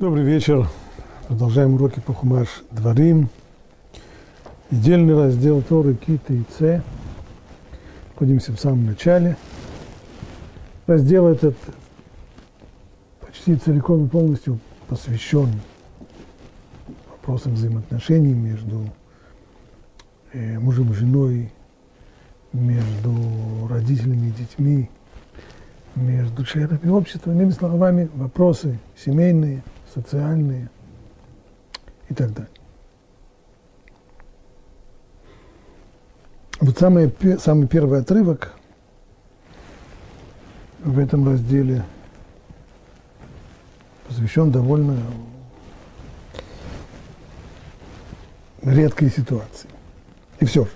Добрый вечер. Продолжаем уроки по Хумаш Дворим. Недельный раздел Торы, Кита и Ц. Находимся в самом начале. Раздел этот почти целиком и полностью посвящен вопросам взаимоотношений между э, мужем и женой, между родителями и детьми, между членами общества, иными словами, вопросы семейные, социальные и так далее. Вот самый, самый первый отрывок в этом разделе посвящен довольно редкой ситуации. И все же,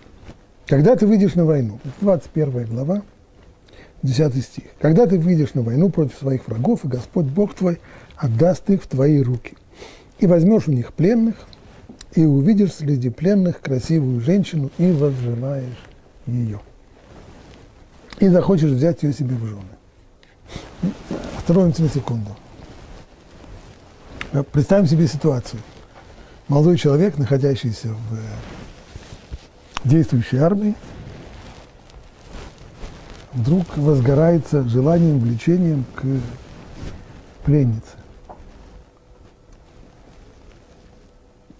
когда ты выйдешь на войну, 21 глава, 10 стих. Когда ты выйдешь на войну против своих врагов, и Господь Бог твой отдаст их в твои руки. И возьмешь у них пленных, и увидишь среди пленных красивую женщину, и возжелаешь ее. И захочешь взять ее себе в жены. Остановимся на секунду. Представим себе ситуацию. Молодой человек, находящийся в действующей армии, вдруг возгорается желанием, влечением к пленнице.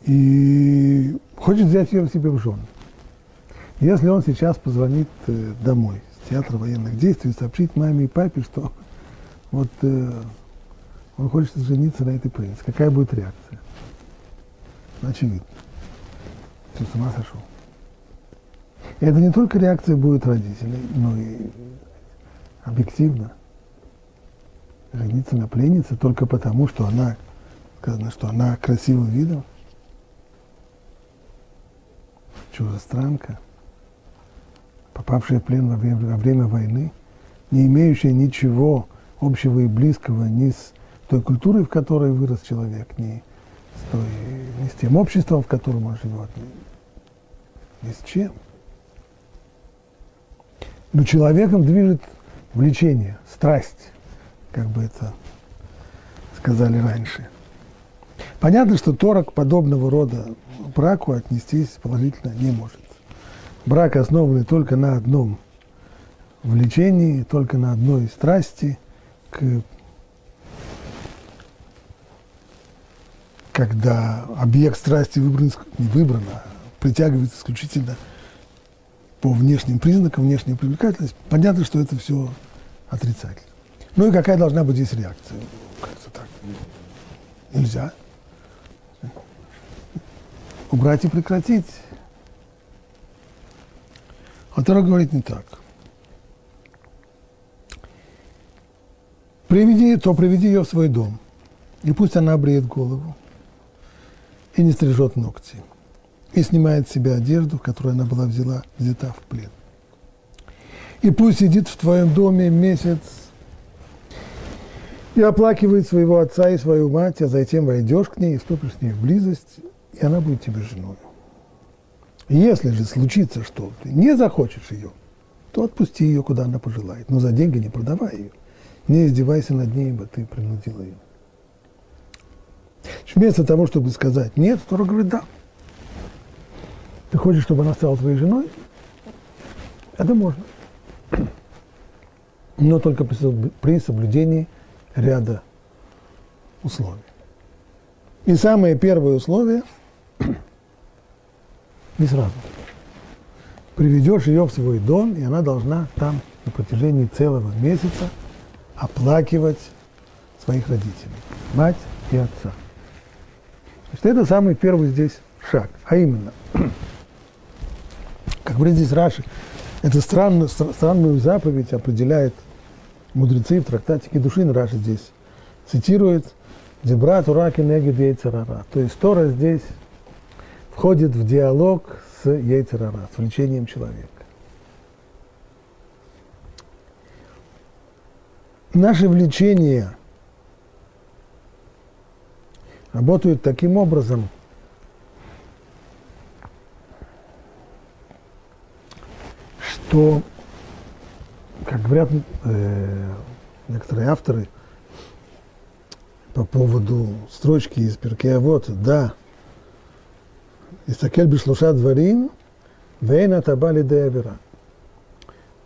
И хочет взять ее себе в жены. Если он сейчас позвонит э, домой с театра военных действий, сообщит маме и папе, что вот э, он хочет жениться на этой принце, какая будет реакция? Очевидно. Ты с ума сошел. И это не только реакция будет родителей, но и объективно. Жениться на пленнице только потому, что она, сказано, что она красивым видом. Чужестранка, попавшая в плен во время, во время войны, не имеющая ничего общего и близкого ни с той культурой, в которой вырос человек, ни с, той, ни с тем обществом, в котором он живет, ни, ни с чем. Но человеком движет влечение, страсть, как бы это сказали раньше. Понятно, что Тора к подобного рода браку отнестись положительно не может. Брак основанный только на одном влечении, только на одной страсти, к, когда объект страсти выбран, не выбран, а притягивается исключительно – по внешним признакам, внешняя привлекательность, понятно, что это все отрицательно. Ну и какая должна быть здесь реакция? Кажется, так. Нельзя. Убрать и прекратить. А Тора говорит не так. Приведи, то приведи ее в свой дом, и пусть она бреет голову и не стрижет ногти и снимает с себя одежду, в которой она была взяла, взята в плен. И пусть сидит в твоем доме месяц и оплакивает своего отца и свою мать, а затем войдешь к ней и вступишь с ней в близость, и она будет тебе женой. Если же случится, что ты не захочешь ее, то отпусти ее, куда она пожелает. Но за деньги не продавай ее. Не издевайся над ней, ибо ты принудила ее. Вместо того, чтобы сказать нет, Тора говорит да. Ты хочешь, чтобы она стала твоей женой? Это можно. Но только при соблюдении ряда условий. И самое первое условие – не сразу. Приведешь ее в свой дом, и она должна там на протяжении целого месяца оплакивать своих родителей, мать и отца. Значит, это самый первый здесь шаг, а именно – как говорит здесь Раши, это странную, странную заповедь определяет мудрецы в трактате Кедушин, Раши здесь цитирует, «Дебра тураки негид ейцерара». То есть Тора здесь входит в диалог с ейцерара, с влечением человека. Наши влечения работают таким образом – то, как говорят э, некоторые авторы, по поводу строчки из Перкея вот, да, Исакель бишлуша дворин, вейна табали деавера.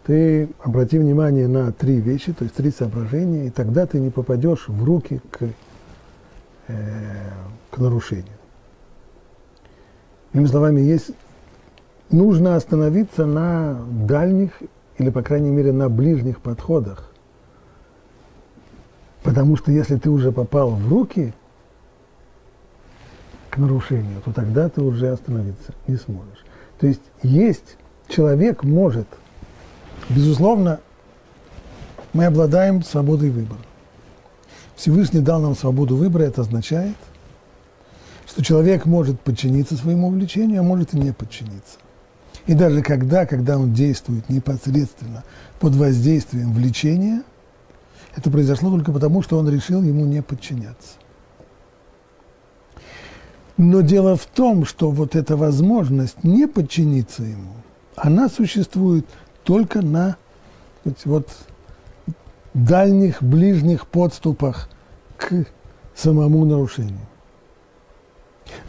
Ты обрати внимание на три вещи, то есть три соображения, и тогда ты не попадешь в руки к, э, к нарушению. Иными словами, есть, нужно остановиться на дальних или, по крайней мере, на ближних подходах. Потому что если ты уже попал в руки к нарушению, то тогда ты уже остановиться не сможешь. То есть есть, человек может, безусловно, мы обладаем свободой выбора. Всевышний дал нам свободу выбора, это означает, что человек может подчиниться своему увлечению, а может и не подчиниться. И даже когда, когда он действует непосредственно под воздействием влечения, это произошло только потому, что он решил ему не подчиняться. Но дело в том, что вот эта возможность не подчиниться ему, она существует только на вот, дальних, ближних подступах к самому нарушению.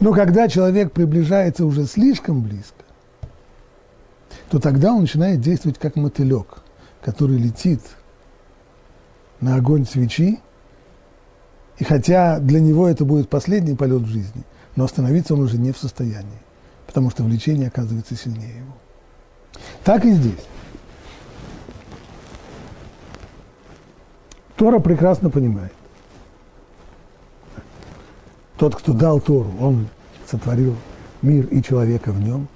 Но когда человек приближается уже слишком близко, то тогда он начинает действовать как мотылек, который летит на огонь свечи, и хотя для него это будет последний полет в жизни, но остановиться он уже не в состоянии, потому что влечение оказывается сильнее его. Так и здесь. Тора прекрасно понимает. Тот, кто дал Тору, он сотворил мир и человека в нем.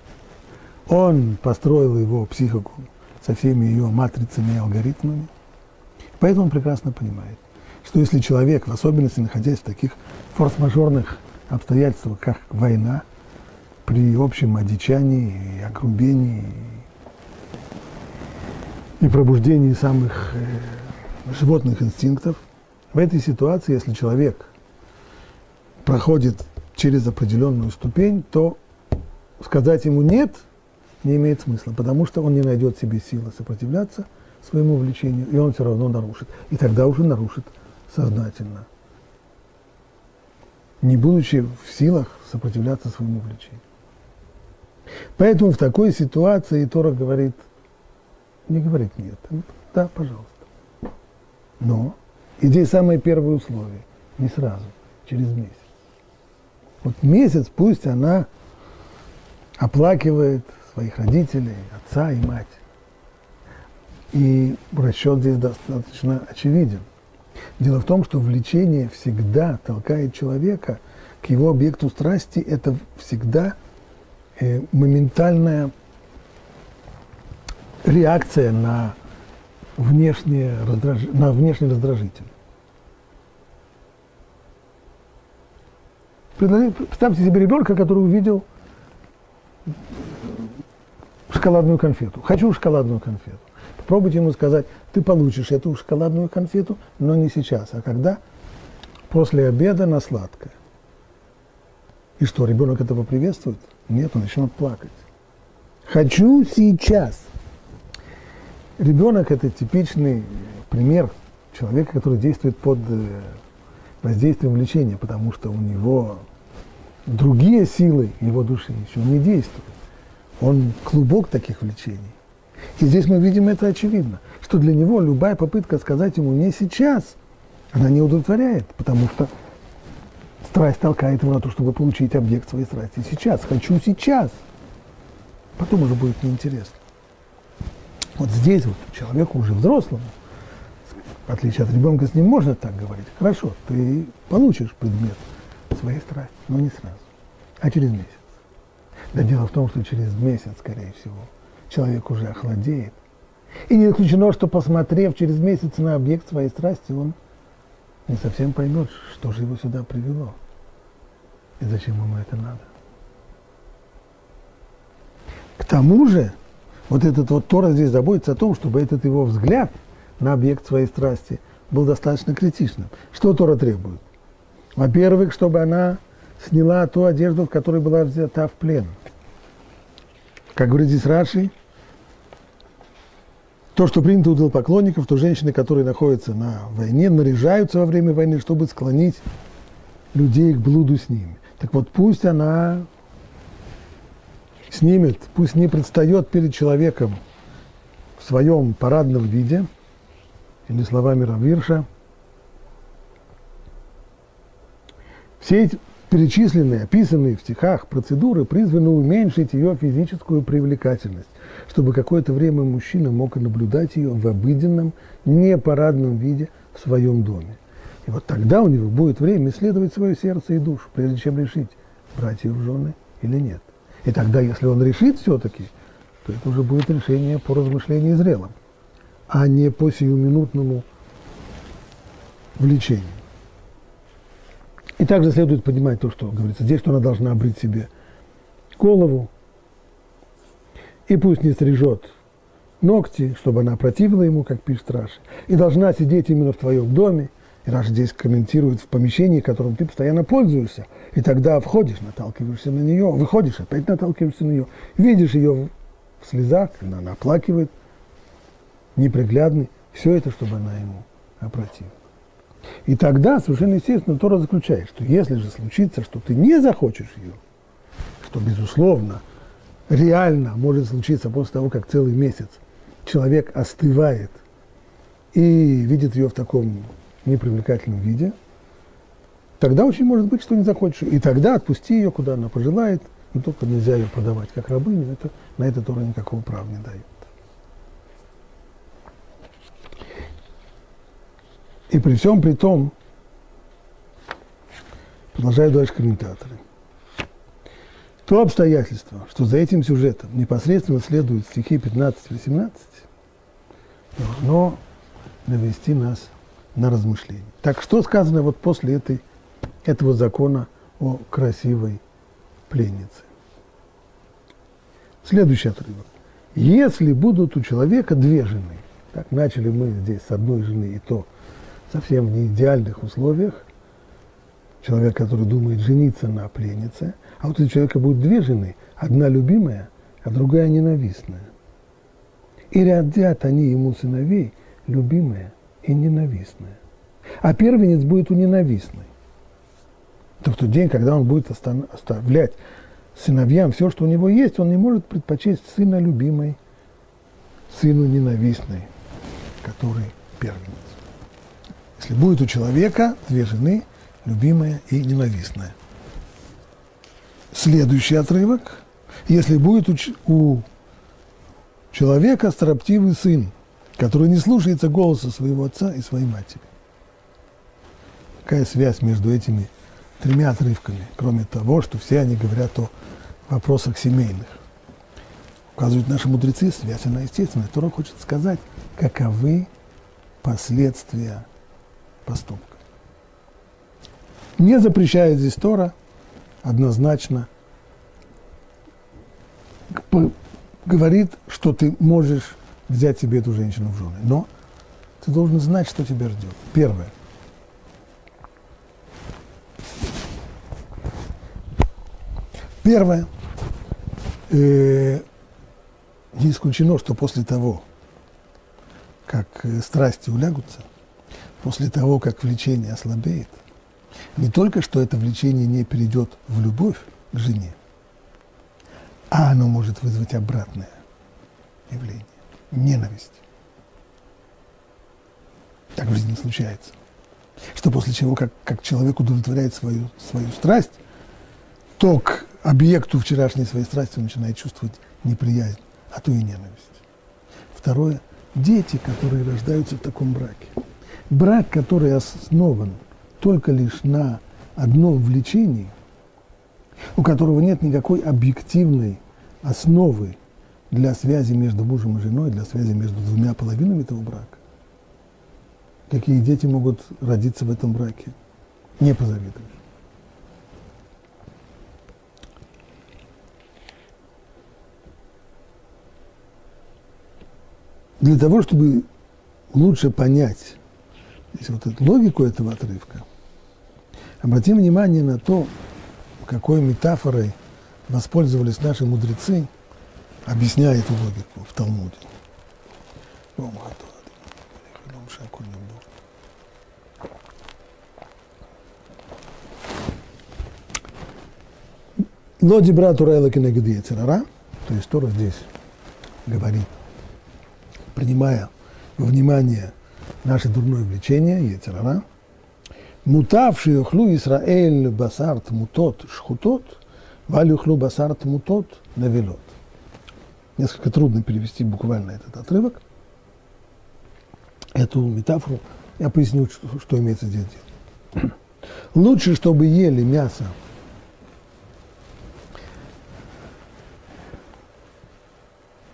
Он построил его психику со всеми ее матрицами и алгоритмами. Поэтому он прекрасно понимает, что если человек, в особенности находясь в таких форс-мажорных обстоятельствах, как война, при общем одичании и огрубении и пробуждении самых э, животных инстинктов, в этой ситуации, если человек проходит через определенную ступень, то сказать ему «нет» не имеет смысла, потому что он не найдет себе силы сопротивляться своему влечению, и он все равно нарушит. И тогда уже нарушит сознательно, не будучи в силах сопротивляться своему влечению. Поэтому в такой ситуации Тора говорит, не говорит нет, да, пожалуйста. Но, и здесь самое первое условие, не сразу, через месяц. Вот месяц пусть она оплакивает своих родителей, отца и мать. И расчет здесь достаточно очевиден. Дело в том, что влечение всегда толкает человека к его объекту страсти. Это всегда э, моментальная реакция на, внешнее раздраж... на внешний раздражитель. Представьте себе ребенка, который увидел шоколадную конфету. Хочу шоколадную конфету. Попробуйте ему сказать, ты получишь эту шоколадную конфету, но не сейчас, а когда? После обеда на сладкое. И что, ребенок этого приветствует? Нет, он начнет плакать. Хочу сейчас. Ребенок – это типичный пример человека, который действует под э, воздействием влечения, потому что у него другие силы его души еще не действуют. Он клубок таких влечений. И здесь мы видим это очевидно, что для него любая попытка сказать ему не сейчас, она не удовлетворяет, потому что страсть толкает его на то, чтобы получить объект своей страсти сейчас. Хочу сейчас. Потом уже будет неинтересно. Вот здесь вот человеку уже взрослому, в отличие от ребенка, с ним можно так говорить. Хорошо, ты получишь предмет своей страсти, но не сразу, а через месяц. Да дело в том, что через месяц, скорее всего, человек уже охладеет. И не исключено, что посмотрев через месяц на объект своей страсти, он не совсем поймет, что же его сюда привело и зачем ему это надо. К тому же, вот этот вот Тора здесь заботится о том, чтобы этот его взгляд на объект своей страсти был достаточно критичным. Что Тора требует? Во-первых, чтобы она сняла ту одежду, в которой была взята в плен. Как говорит здесь Раши, то, что принято у поклонников, то женщины, которые находятся на войне, наряжаются во время войны, чтобы склонить людей к блуду с ними. Так вот, пусть она снимет, пусть не предстает перед человеком в своем парадном виде, или словами Равирша, все эти перечисленные, описанные в стихах процедуры призваны уменьшить ее физическую привлекательность, чтобы какое-то время мужчина мог наблюдать ее в обыденном, непарадном виде в своем доме. И вот тогда у него будет время исследовать свое сердце и душу, прежде чем решить, брать ее в жены или нет. И тогда, если он решит все-таки, то это уже будет решение по размышлению зрелым, а не по сиюминутному влечению. И также следует понимать то, что говорится здесь, что она должна обрить себе голову, и пусть не стрижет ногти, чтобы она противила ему, как пишет Раши, и должна сидеть именно в твоем доме, и Раши здесь комментирует в помещении, которым ты постоянно пользуешься, и тогда входишь, наталкиваешься на нее, выходишь, опять наталкиваешься на нее, видишь ее в слезах, она оплакивает, неприглядный, все это, чтобы она ему опротивила. И тогда совершенно естественно Тора заключает, что если же случится, что ты не захочешь ее, что, безусловно, реально может случиться после того, как целый месяц человек остывает и видит ее в таком непривлекательном виде, тогда очень может быть, что не захочешь. И тогда отпусти ее, куда она пожелает, но только нельзя ее продавать как рабыню, это, на это Тора никакого права не дает. И при всем при том, продолжают дальше комментаторы, то обстоятельство, что за этим сюжетом непосредственно следуют стихи 15-18, должно навести нас на размышление. Так что сказано вот после этой, этого закона о красивой пленнице? Следующий отрывок. Если будут у человека две жены, так начали мы здесь с одной жены и то – совсем в неидеальных условиях, человек, который думает жениться на пленнице, а вот у человека будет две жены, одна любимая, а другая ненавистная. И родят они ему сыновей, любимая и ненавистная. А первенец будет у ненавистной. То в тот день, когда он будет оставлять сыновьям все, что у него есть, он не может предпочесть сына любимой, сыну ненавистной, который первенец. Если будет у человека две жены, любимая и ненавистная. Следующий отрывок. Если будет у, у человека строптивый сын, который не слушается голоса своего отца и своей матери. Какая связь между этими тремя отрывками, кроме того, что все они говорят о вопросах семейных. Указывают наши мудрецы, связь она естественная. Тора хочет сказать, каковы последствия поступка. Не запрещает здесь Тора однозначно, говорит, что ты можешь взять себе эту женщину в жены. Но ты должен знать, что тебя ждет. Первое. Первое. Э, не исключено, что после того, как э, страсти улягутся, после того, как влечение ослабеет, не только что это влечение не перейдет в любовь к жене, а оно может вызвать обратное явление – ненависть. Так в жизни случается. Что после чего, как, как человек удовлетворяет свою, свою страсть, то к объекту вчерашней своей страсти он начинает чувствовать неприязнь, а то и ненависть. Второе – дети, которые рождаются в таком браке – брак, который основан только лишь на одном влечении, у которого нет никакой объективной основы для связи между мужем и женой, для связи между двумя половинами этого брака. Какие дети могут родиться в этом браке? Не позавидуешь. Для того, чтобы лучше понять вот эту логику этого отрывка, обратим внимание на то, какой метафорой воспользовались наши мудрецы, объясняя эту логику в Талмуде. Лоди брату Райла Кенегеди Церара, то есть Тора здесь говорит, принимая во внимание наше дурное влечение, Ецерара, мутавший ухлу Исраэль басарт мутот шхутот, валю ухлу басарт мутот навелот. Несколько трудно перевести буквально этот отрывок. Эту метафору я поясню, что, что имеется здесь. Лучше, чтобы ели мясо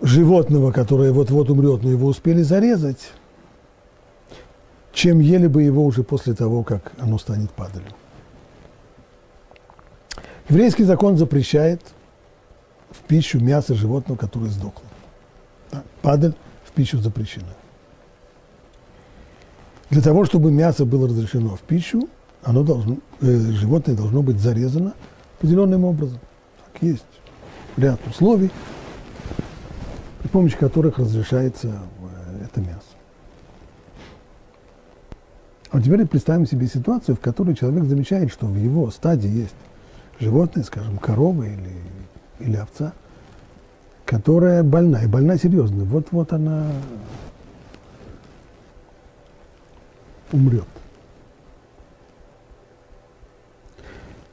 животного, которое вот-вот умрет, но его успели зарезать, чем ели бы его уже после того, как оно станет падалью. Еврейский закон запрещает в пищу мясо животного, которое сдохло. Да, падаль в пищу запрещена. Для того, чтобы мясо было разрешено в пищу, оно должно, э, животное должно быть зарезано определенным образом. Так есть ряд условий, при помощи которых разрешается э, это мясо. А теперь представим себе ситуацию, в которой человек замечает, что в его стаде есть животное, скажем, корова или, или овца, которая больна, и больна серьезно. Вот-вот она умрет.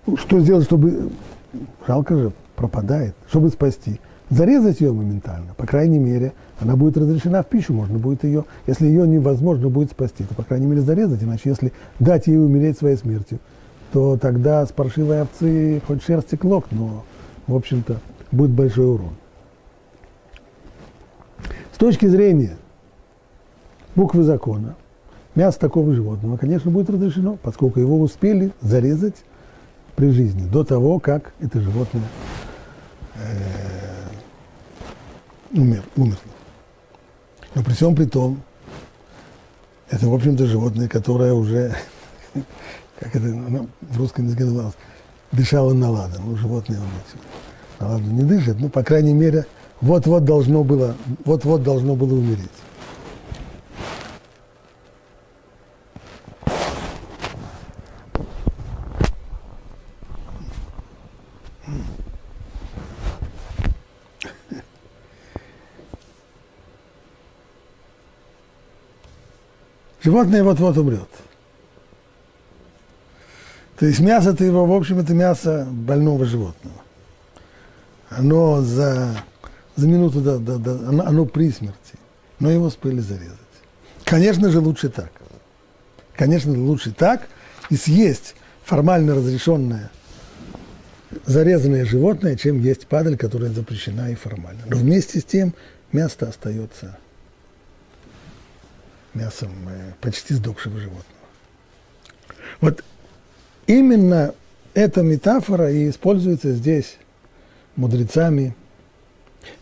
Ну, что сделать, чтобы... Жалко же, пропадает. Чтобы спасти. Зарезать ее моментально. По крайней мере, она будет разрешена в пищу, можно будет ее... Если ее невозможно будет спасти, то, по крайней мере, зарезать. Иначе, если дать ей умереть своей смертью, то тогда с паршивой овцы хоть шерсти клок, но, в общем-то, будет большой урон. С точки зрения буквы закона, мясо такого животного, конечно, будет разрешено, поскольку его успели зарезать при жизни, до того, как это животное э, умер, умерло. Но при всем при том, это, в общем-то, животное, которое уже, как это ну, в русском языке называлось, дышало на ладан. Ну, животное на ладан не дышит, но, по крайней мере, вот-вот должно было, вот-вот должно было умереть. Животное вот-вот умрет. То есть мясо-то его, в общем, это мясо больного животного. Оно за, за минуту до, до, до оно, оно при смерти, но его успели зарезать. Конечно же, лучше так. Конечно, лучше так и съесть формально разрешенное зарезанное животное, чем есть падаль, которая запрещена и формально. Но вместе с тем мясо остается мясом э, почти сдохшего животного. Вот именно эта метафора и используется здесь мудрецами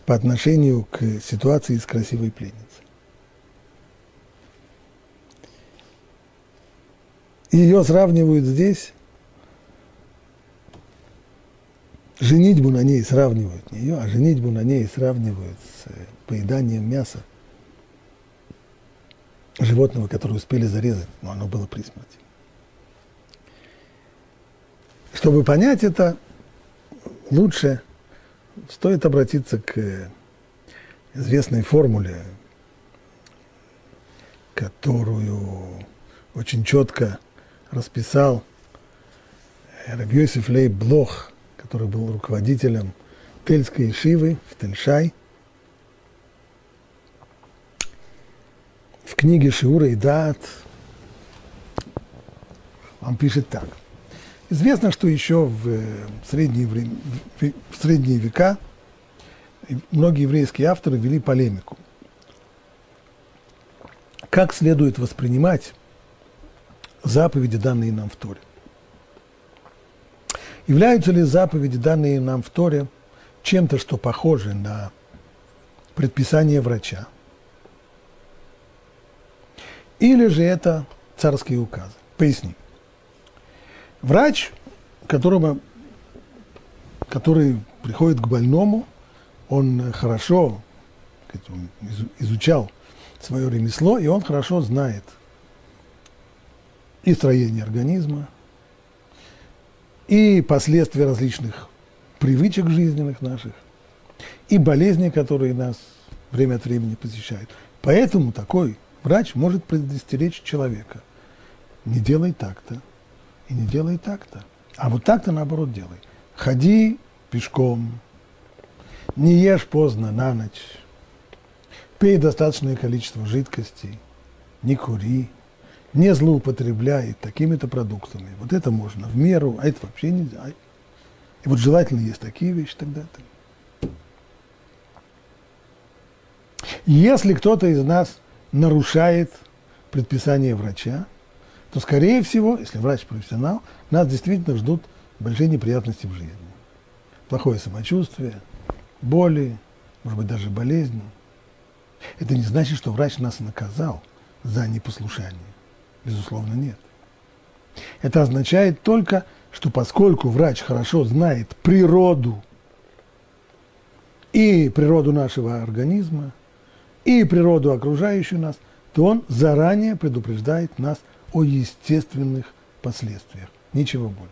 по отношению к ситуации с красивой пленницей. Ее сравнивают здесь, женитьбу на ней сравнивают не ее, а женитьбу на ней сравнивают с поеданием мяса животного, которое успели зарезать, но оно было при смерти. Чтобы понять это, лучше стоит обратиться к известной формуле, которую очень четко расписал Рабьёсиф Лей Блох, который был руководителем Тельской Шивы в Тельшай – в книге Шиура и Дат он пишет так. Известно, что еще в э, средние, время, в средние века многие еврейские авторы вели полемику. Как следует воспринимать заповеди, данные нам в Торе? Являются ли заповеди, данные нам в Торе, чем-то, что похоже на предписание врача – или же это царские указы. Поясни. Врач, которому, который приходит к больному, он хорошо он изучал свое ремесло, и он хорошо знает и строение организма, и последствия различных привычек жизненных наших и болезней, которые нас время от времени посещают. Поэтому такой врач может предостеречь человека. Не делай так-то и не делай так-то. А вот так-то наоборот делай. Ходи пешком, не ешь поздно на ночь, пей достаточное количество жидкостей, не кури, не злоупотребляй такими-то продуктами. Вот это можно в меру, а это вообще нельзя. И вот желательно есть такие вещи тогда-то. Если кто-то из нас нарушает предписание врача, то, скорее всего, если врач профессионал, нас действительно ждут большие неприятности в жизни. Плохое самочувствие, боли, может быть, даже болезни. Это не значит, что врач нас наказал за непослушание. Безусловно, нет. Это означает только, что поскольку врач хорошо знает природу и природу нашего организма, и природу окружающую нас, то он заранее предупреждает нас о естественных последствиях. Ничего больше.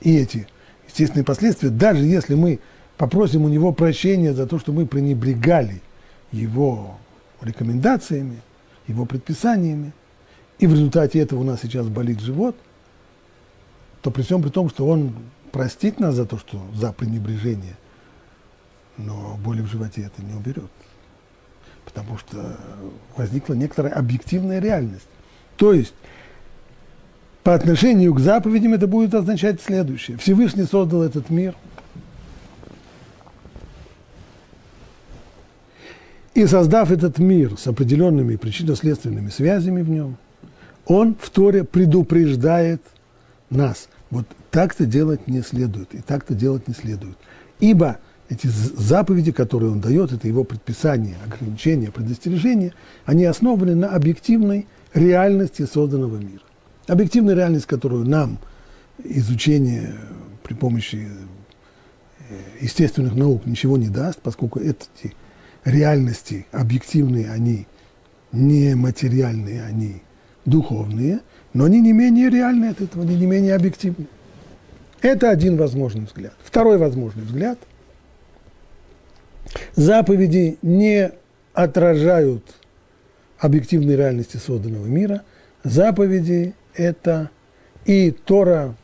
И эти естественные последствия, даже если мы попросим у него прощения за то, что мы пренебрегали его рекомендациями, его предписаниями, и в результате этого у нас сейчас болит живот, то при всем при том, что он простит нас за то, что за пренебрежение, но боли в животе это не уберет. Потому что возникла некоторая объективная реальность. То есть по отношению к заповедям это будет означать следующее. Всевышний создал этот мир – И создав этот мир с определенными причинно-следственными связями в нем, он в Торе предупреждает нас. Вот так-то делать не следует, и так-то делать не следует. Ибо эти заповеди, которые он дает, это его предписания, ограничения, предостережения, они основаны на объективной реальности созданного мира. Объективная реальность, которую нам изучение при помощи э, естественных наук ничего не даст, поскольку эти реальности объективные, они не материальные, они духовные, но они не менее реальные от этого, они не менее объективны. Это один возможный взгляд. Второй возможный взгляд. Заповеди не отражают объективной реальности созданного мира. Заповеди – это и Тора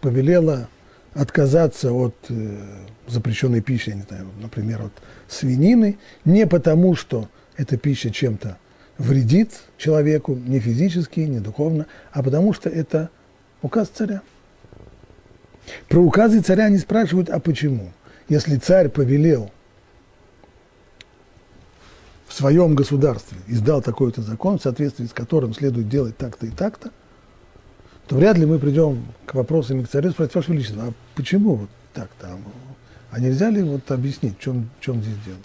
повелела отказаться от э, запрещенной пищи, я не знаю, например, от свинины, не потому, что эта пища чем-то вредит человеку, не физически, не духовно, а потому что это указ царя. Про указы царя не спрашивают, а почему? Если царь повелел в своем государстве, издал такой-то закон, в соответствии с которым следует делать так-то и так-то, то вряд ли мы придем к вопросам к царю и спросим, Ваше Величество, а почему вот так-то? А нельзя ли вот объяснить, в чем, в чем здесь дело?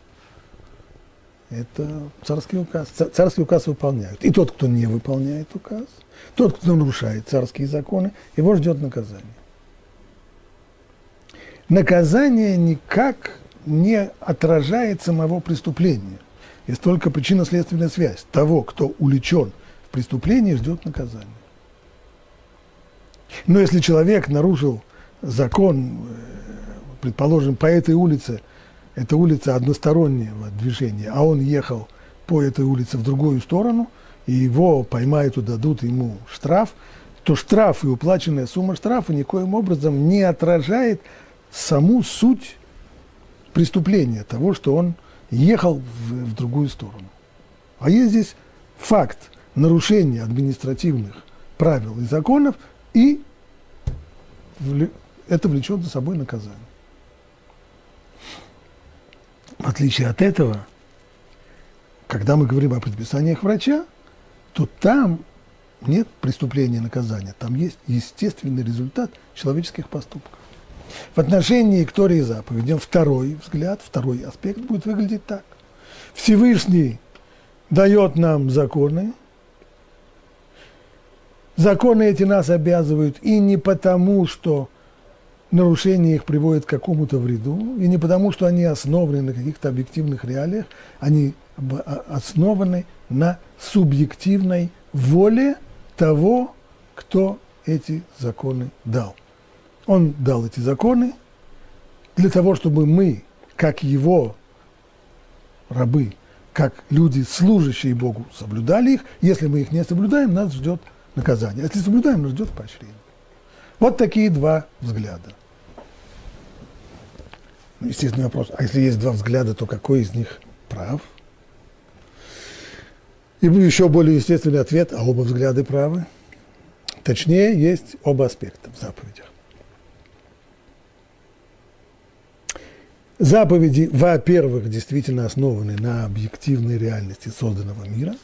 Это царский указ. Царский указ выполняют. И тот, кто не выполняет указ, тот, кто нарушает царские законы, его ждет наказание. Наказание никак не отражает самого преступления. Есть только причинно-следственная связь. Того, кто увлечен в преступлении, ждет наказание. Но если человек нарушил закон, э, предположим, по этой улице, это улица одностороннего движения, а он ехал по этой улице в другую сторону, и его поймают и дадут ему штраф, то штраф и уплаченная сумма штрафа никоим образом не отражает саму суть преступления, того, что он ехал в, в другую сторону. А есть здесь факт нарушения административных правил и законов, и это влечет за собой наказание. В отличие от этого, когда мы говорим о предписаниях врача, то там нет преступления наказания, там есть естественный результат человеческих поступков. В отношении к Торе и заповедям второй взгляд, второй аспект будет выглядеть так. Всевышний дает нам законы, законы эти нас обязывают и не потому, что нарушение их приводит к какому-то вреду, и не потому, что они основаны на каких-то объективных реалиях, они а, основаны на субъективной воле того, кто эти законы дал. Он дал эти законы для того, чтобы мы, как его рабы, как люди, служащие Богу, соблюдали их. Если мы их не соблюдаем, нас ждет наказание. Если соблюдаем, нас ждет поощрение. Вот такие два взгляда. Ну, естественный вопрос, а если есть два взгляда, то какой из них прав? И еще более естественный ответ, а оба взгляда правы. Точнее, есть оба аспекта в заповедях. Заповеди, во-первых, действительно основаны на объективной реальности созданного мира.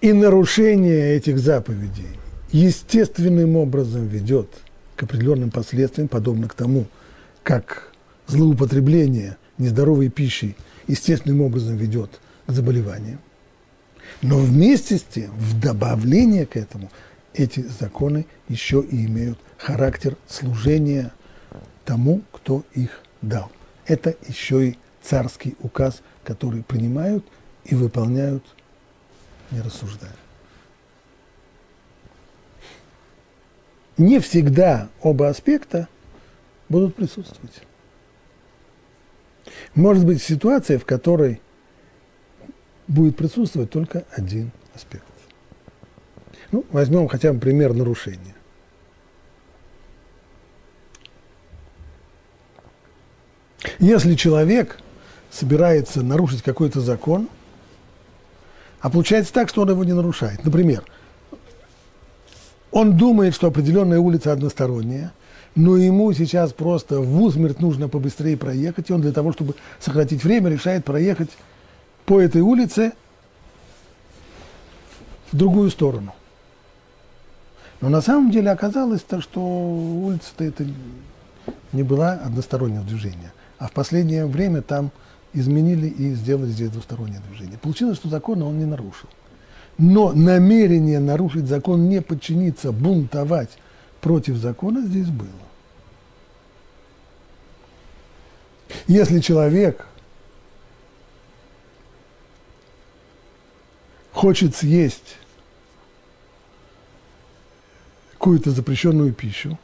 И нарушение этих заповедей естественным образом ведет к определенным последствиям, подобно к тому, как злоупотребление нездоровой пищей естественным образом ведет к заболеваниям. Но вместе с тем, в добавление к этому, эти законы еще и имеют характер служения тому, кто их дал. Это еще и царский указ, который принимают и выполняют, не рассуждая. Не всегда оба аспекта будут присутствовать. Может быть ситуация, в которой будет присутствовать только один аспект. Ну, возьмем хотя бы пример нарушения. Если человек собирается нарушить какой-то закон, а получается так, что он его не нарушает. Например, он думает, что определенная улица односторонняя, но ему сейчас просто в усмерть нужно побыстрее проехать, и он для того, чтобы сократить время, решает проехать по этой улице в другую сторону. Но на самом деле оказалось, то, что улица-то это не была одностороннего движения. А в последнее время там изменили и сделали здесь двустороннее движение. Получилось, что закона он не нарушил. Но намерение нарушить закон, не подчиниться, бунтовать против закона здесь было. Если человек хочет съесть какую-то запрещенную пищу,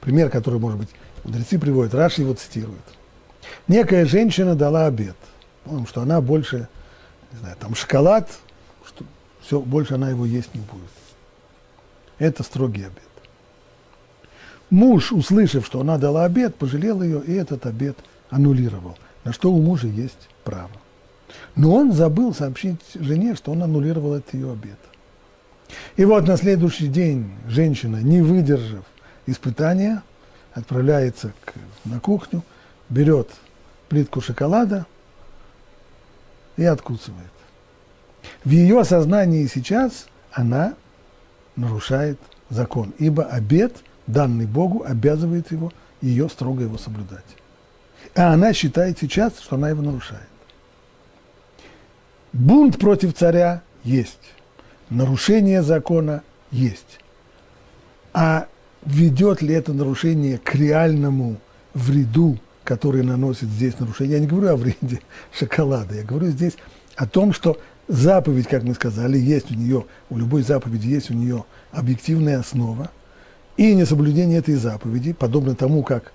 пример, который, может быть, мудрецы приводят, Раши его цитирует. Некая женщина дала обед, потому что она больше, не знаю, там шоколад, что все, больше она его есть не будет. Это строгий обед. Муж, услышав, что она дала обед, пожалел ее и этот обед аннулировал, на что у мужа есть право. Но он забыл сообщить жене, что он аннулировал этот ее обед. И вот на следующий день женщина, не выдержав испытания, отправляется к, на кухню, берет плитку шоколада и откусывает. В ее сознании сейчас она нарушает закон, ибо обед, данный Богу, обязывает его, ее строго его соблюдать. А она считает сейчас, что она его нарушает. Бунт против царя есть нарушение закона есть. А ведет ли это нарушение к реальному вреду, который наносит здесь нарушение? Я не говорю о вреде шоколада, я говорю здесь о том, что заповедь, как мы сказали, есть у нее, у любой заповеди есть у нее объективная основа, и несоблюдение этой заповеди, подобно тому, как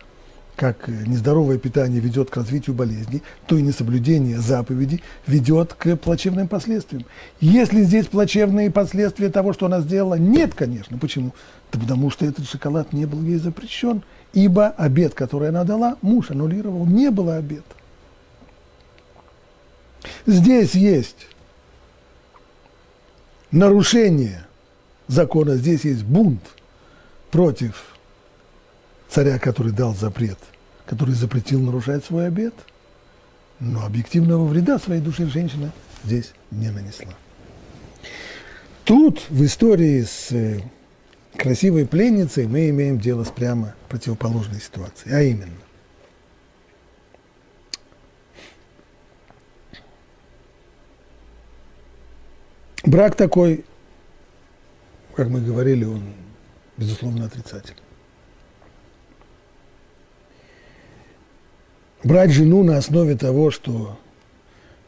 как нездоровое питание ведет к развитию болезней, то и несоблюдение заповеди ведет к плачевным последствиям. Если здесь плачевные последствия того, что она сделала, нет, конечно. Почему? Да потому что этот шоколад не был ей запрещен, ибо обед, который она дала, муж аннулировал, не было обед. Здесь есть нарушение закона, здесь есть бунт против царя, который дал запрет, который запретил нарушать свой обет, но объективного вреда своей душе женщина здесь не нанесла. Тут в истории с э, красивой пленницей мы имеем дело с прямо противоположной ситуацией, а именно. Брак такой, как мы говорили, он безусловно отрицательный. Брать жену на основе того, что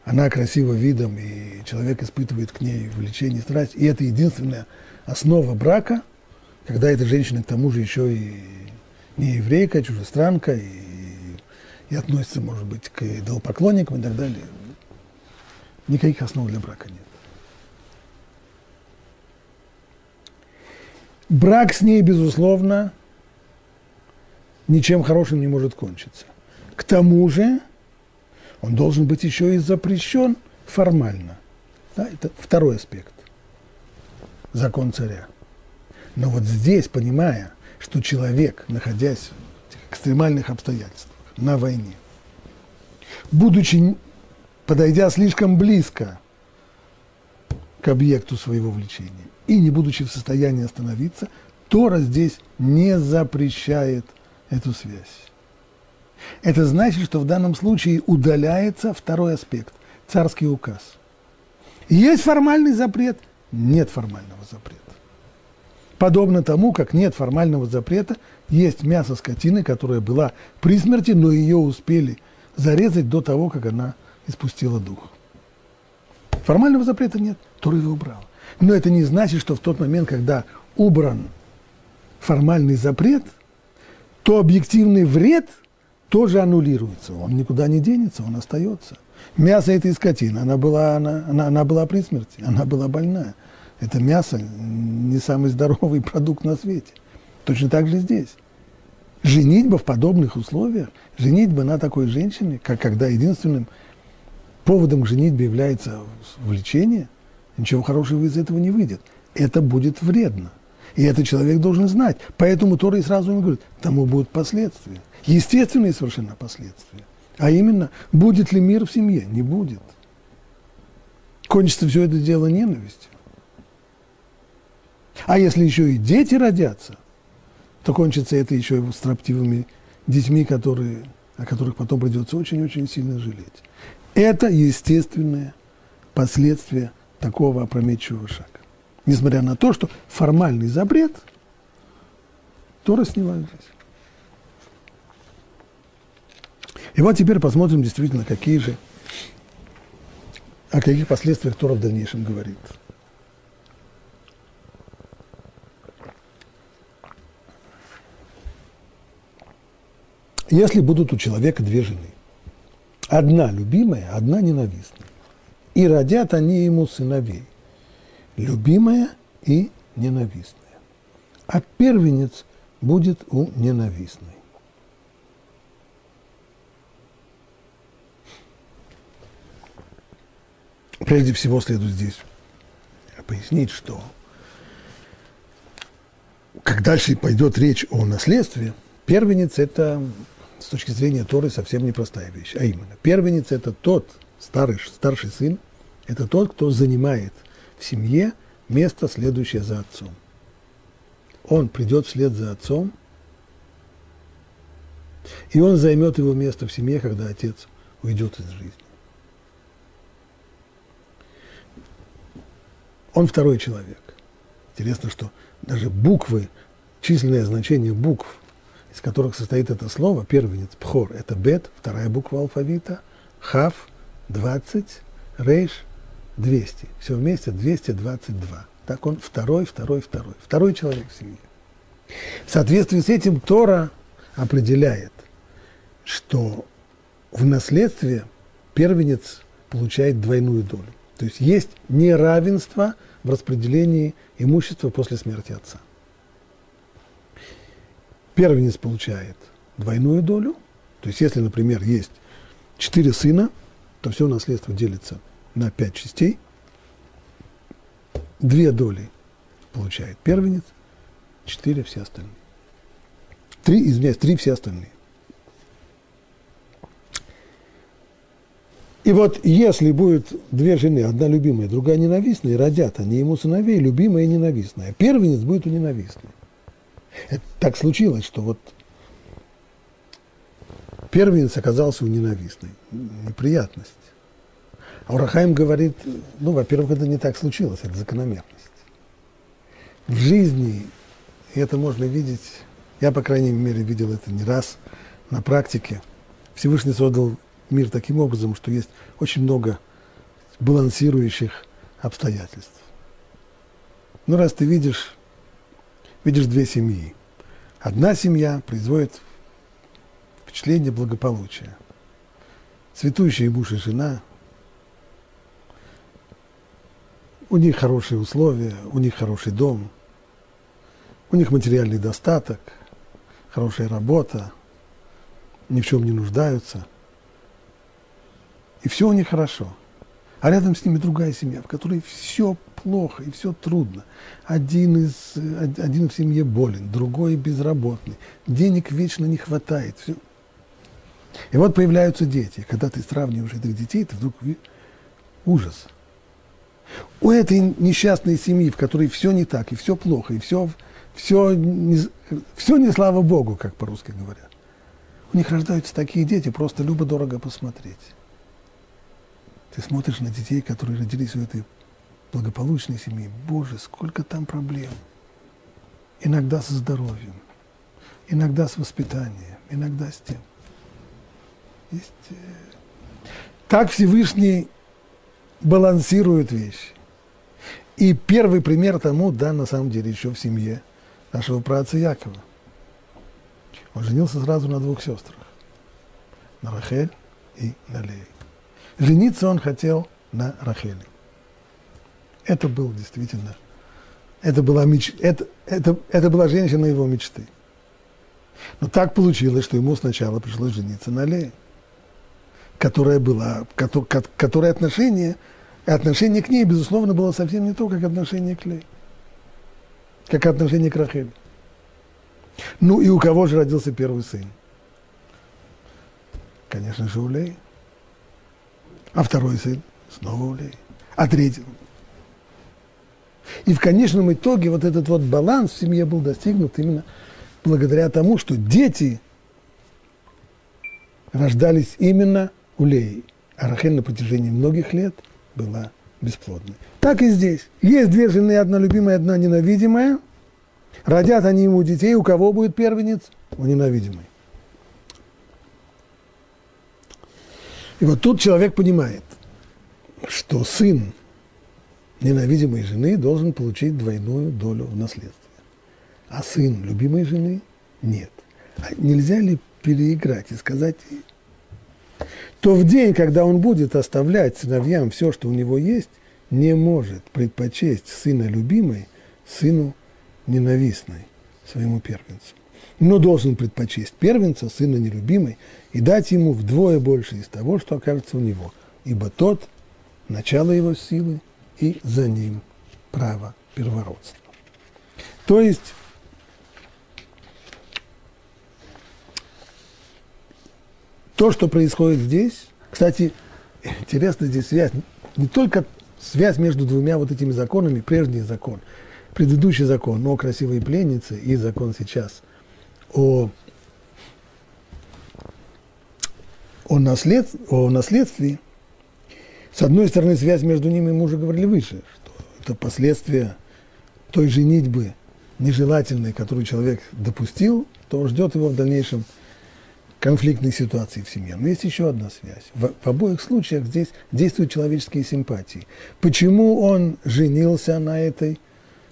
она красива видом, и человек испытывает к ней влечение, страсть. И это единственная основа брака, когда эта женщина к тому же еще и не еврейка, а чужестранка, и, и относится, может быть, к идолопоклонникам и так далее. Никаких основ для брака нет. Брак с ней, безусловно, ничем хорошим не может кончиться. К тому же он должен быть еще и запрещен формально. Да, это второй аспект. Закон царя. Но вот здесь, понимая, что человек, находясь в этих экстремальных обстоятельствах, на войне, будучи, подойдя слишком близко к объекту своего влечения и не будучи в состоянии остановиться, Тора здесь не запрещает эту связь. Это значит, что в данном случае удаляется второй аспект – царский указ. Есть формальный запрет, нет формального запрета. Подобно тому, как нет формального запрета, есть мясо скотины, которая была при смерти, но ее успели зарезать до того, как она испустила дух. Формального запрета нет, Тора убрал. Но это не значит, что в тот момент, когда убран формальный запрет, то объективный вред – тоже аннулируется. Он никуда не денется, он остается. Мясо этой скотины, она была, она, она, она была при смерти, она была больная. Это мясо не самый здоровый продукт на свете. Точно так же здесь. Женитьба в подобных условиях, женитьба на такой женщине, как когда единственным поводом к женитьбе является влечение, ничего хорошего из этого не выйдет. Это будет вредно. И этот человек должен знать. Поэтому Тора и сразу ему говорит, тому будут последствия. Естественные совершенно последствия. А именно, будет ли мир в семье? Не будет. Кончится все это дело ненавистью. А если еще и дети родятся, то кончится это еще и строптивыми детьми, которые, о которых потом придется очень-очень сильно жалеть. Это естественное последствие такого опрометчивого шага. Несмотря на то, что формальный запрет Тора снимает здесь. И вот теперь посмотрим действительно, какие же, о каких последствиях Тора в дальнейшем говорит. Если будут у человека две жены, одна любимая, одна ненавистная, и родят они ему сыновей, любимая и ненавистная, а первенец будет у ненавистной. Прежде всего следует здесь пояснить, что как дальше пойдет речь о наследстве, первенец – это с точки зрения Торы совсем непростая вещь. А именно, первенец – это тот старый, старший сын, это тот, кто занимает в семье место, следующее за отцом. Он придет вслед за отцом, и он займет его место в семье, когда отец уйдет из жизни. Он второй человек. Интересно, что даже буквы, численное значение букв, из которых состоит это слово, первенец, пхор, это бет, вторая буква алфавита, хав, 20, рейш, 200. Все вместе 222. Так он второй, второй, второй. Второй человек в семье. В соответствии с этим Тора определяет, что в наследстве первенец получает двойную долю. То есть есть неравенство в распределении имущества после смерти отца. Первенец получает двойную долю, то есть если, например, есть четыре сына, то все наследство делится на пять частей. Две доли получает первенец, четыре все остальные. Три, извиняюсь, три все остальные. И вот если будет две жены, одна любимая, другая ненавистная, и родят они ему сыновей, любимая и ненавистная, первенец будет у ненавистной. Это так случилось, что вот первенец оказался у ненавистной. Неприятность. А Урахаим говорит, ну, во-первых, это не так случилось, это закономерность. В жизни, и это можно видеть, я, по крайней мере, видел это не раз на практике, Всевышний создал мир таким образом, что есть очень много балансирующих обстоятельств. Ну, раз ты видишь, видишь две семьи. Одна семья производит впечатление благополучия. Цветущая муж и жена, у них хорошие условия, у них хороший дом, у них материальный достаток, хорошая работа, ни в чем не нуждаются. И все у них хорошо. А рядом с ними другая семья, в которой все плохо и все трудно. Один, из, один в семье болен, другой безработный. Денег вечно не хватает. Все. И вот появляются дети. Когда ты сравниваешь этих детей, ты вдруг ужас. У этой несчастной семьи, в которой все не так, и все плохо, и все, все, не, все не слава Богу, как по-русски говорят. У них рождаются такие дети, просто любо-дорого посмотреть. Ты смотришь на детей, которые родились в этой благополучной семьи. Боже, сколько там проблем. Иногда со здоровьем, иногда с воспитанием, иногда с тем. Есть... Э, так Всевышний балансирует вещи. И первый пример тому, да, на самом деле, еще в семье нашего праотца Якова. Он женился сразу на двух сестрах. На Рахель и на Лей. Жениться он хотел на Рахеле. Это был действительно, это была, меч, это, это, это была женщина его мечты. Но так получилось, что ему сначала пришлось жениться на Лее, которая была, которое отношение, отношение к ней, безусловно, было совсем не то, как отношение к Лее, как отношение к Рахеле. Ну и у кого же родился первый сын? Конечно же, у Леи. А второй сын снова у Леи. А третий и в конечном итоге вот этот вот баланс в семье был достигнут именно благодаря тому, что дети рождались именно у Леи. На протяжении многих лет была бесплодной. Так и здесь. Есть две жены, одна любимая, одна ненавидимая. Родят они ему детей. У кого будет первенец? У ненавидимой. И вот тут человек понимает, что сын ненавидимой жены должен получить двойную долю в наследстве. А сын любимой жены – нет. А нельзя ли переиграть и сказать, то в день, когда он будет оставлять сыновьям все, что у него есть, не может предпочесть сына любимой сыну ненавистной, своему первенцу. Но должен предпочесть первенца, сына нелюбимой, и дать ему вдвое больше из того, что окажется у него, ибо тот – начало его силы – и за ним право первородства. То есть то, что происходит здесь, кстати, интересна здесь связь, не только связь между двумя вот этими законами, прежний закон, предыдущий закон о красивой пленнице и закон сейчас о, о, наслед, о наследстве – с одной стороны, связь между ними мы уже говорили выше, что это последствия той женитьбы нежелательной, которую человек допустил, то ждет его в дальнейшем конфликтной ситуации в семье. Но есть еще одна связь. В, в обоих случаях здесь действуют человеческие симпатии. Почему он женился на этой,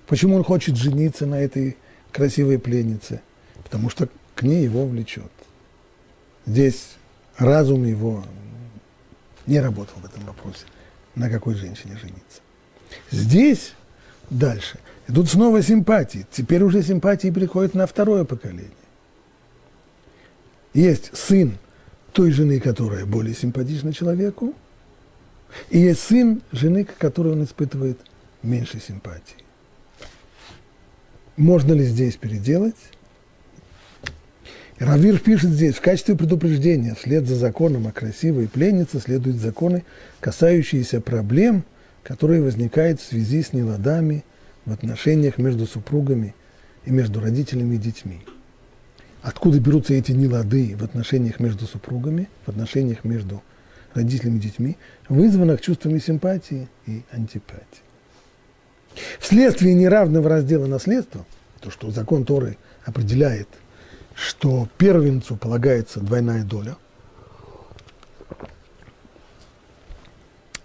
почему он хочет жениться на этой красивой пленнице? Потому что к ней его влечет. Здесь разум его не работал в этом вопросе, на какой женщине жениться. Здесь дальше идут снова симпатии. Теперь уже симпатии переходят на второе поколение. Есть сын той жены, которая более симпатична человеку, и есть сын жены, к которой он испытывает меньше симпатии. Можно ли здесь переделать? Равир пишет здесь, в качестве предупреждения, вслед за законом о красивой пленнице следуют законы, касающиеся проблем, которые возникают в связи с неладами в отношениях между супругами и между родителями и детьми. Откуда берутся эти нелады в отношениях между супругами, в отношениях между родителями и детьми, вызванных чувствами симпатии и антипатии. Вследствие неравного раздела наследства, то, что закон Торы определяет – что первенцу полагается двойная доля.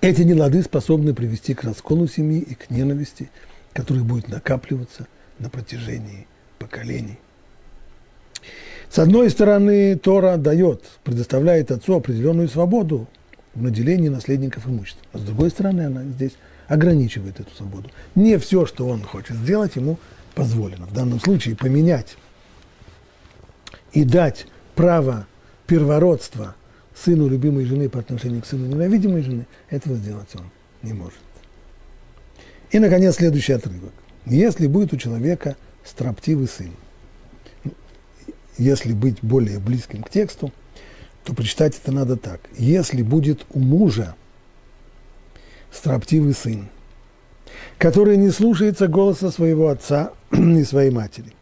Эти нелады способны привести к расколу семьи и к ненависти, которая будет накапливаться на протяжении поколений. С одной стороны, Тора дает, предоставляет отцу определенную свободу в наделении наследников имущества. А с другой стороны, она здесь ограничивает эту свободу. Не все, что он хочет сделать, ему позволено. В данном случае поменять и дать право первородства сыну любимой жены по отношению к сыну ненавидимой жены, этого сделать он не может. И, наконец, следующий отрывок. Если будет у человека строптивый сын, если быть более близким к тексту, то прочитать это надо так. Если будет у мужа строптивый сын, который не слушается голоса своего отца и своей матери.